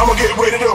I'ma get rid of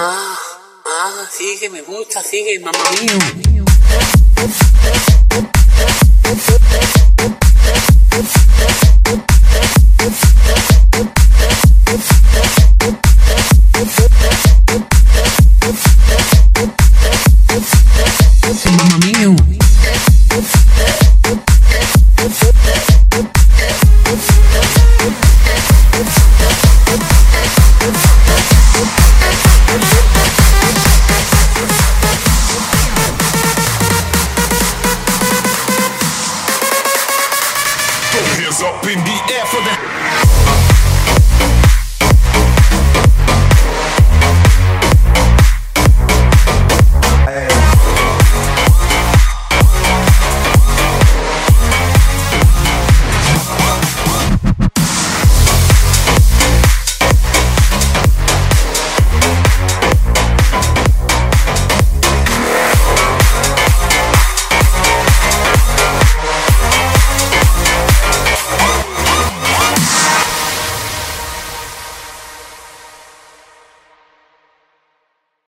Ah, ah, sigue, me gusta, sigue, mío. Up in the air for the.